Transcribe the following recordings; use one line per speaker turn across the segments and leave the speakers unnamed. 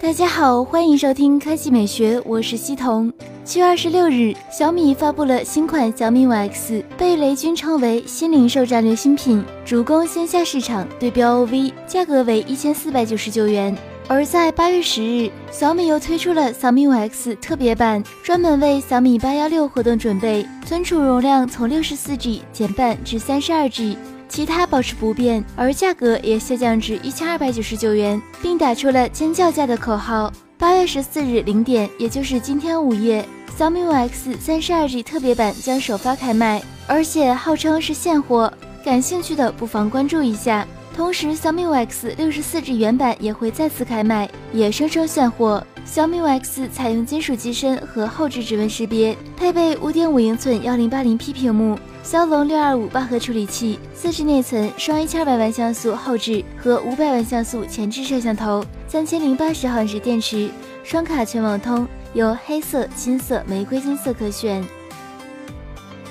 大家好，欢迎收听科技美学，我是西彤。七月二十六日，小米发布了新款小米五 X，被雷军称为新零售战略新品，主攻线下市场，对标 OV，价格为一千四百九十九元。而在八月十日，小米又推出了小米五 X 特别版，专门为小米八幺六活动准备，存储容量从六十四 G 减半至三十二 G。其他保持不变，而价格也下降至一千二百九十九元，并打出了“尖叫价”的口号。八月十四日零点，也就是今天午夜，小米五 X 三十二 G 特别版将首发开卖，而且号称是现货，感兴趣的不妨关注一下。同时，小米五 X 六十四 G 原版也会再次开卖，也声称现货。小米五 X 采用金属机身和后置指纹识别，配备五点五英寸幺零八零 P 屏幕。骁龙六二五八核处理器，四 G 内存，双一千二百万像素后置和五百万像素前置摄像头，三千零八十毫时电池，双卡全网通，有黑色、金色、玫瑰金色可选。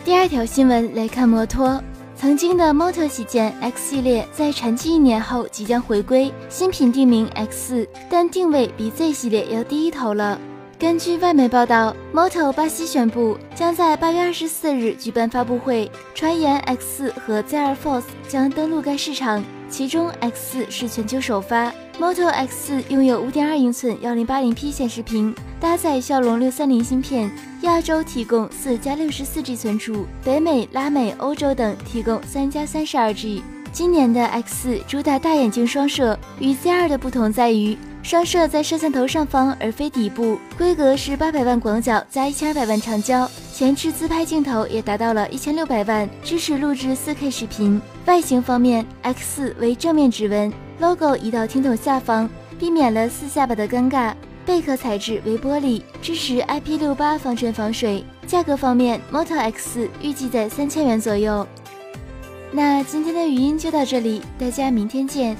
第二条新闻来看，摩托曾经的 Moto 旗舰 X 系列在沉寂一年后即将回归，新品定名 X，四但定位比 Z 系列要低一头了。根据外媒报道，Moto 巴西宣布将在八月二十四日举办发布会，传言 X 四和 ZR Force 将登陆该市场，其中 X 四是全球首发。Moto X 拥有五点二英寸幺零八零 P 显示屏，搭载骁龙六三零芯片，亚洲提供四加六十四 G 存储，北美、拉美、欧洲等提供三加三十二 G。今年的 X 四主打大眼睛双摄，与 Z 二的不同在于。双摄在摄像头上方，而非底部。规格是八百万广角加一千二百万长焦，前置自拍镜头也达到了一千六百万，支持录制四 K 视频。外形方面，X 四为正面指纹，logo 移到听筒下方，避免了四下巴的尴尬。贝壳材质为玻璃，支持 IP68 防尘防水。价格方面，Moto X 预计在三千元左右。那今天的语音就到这里，大家明天见。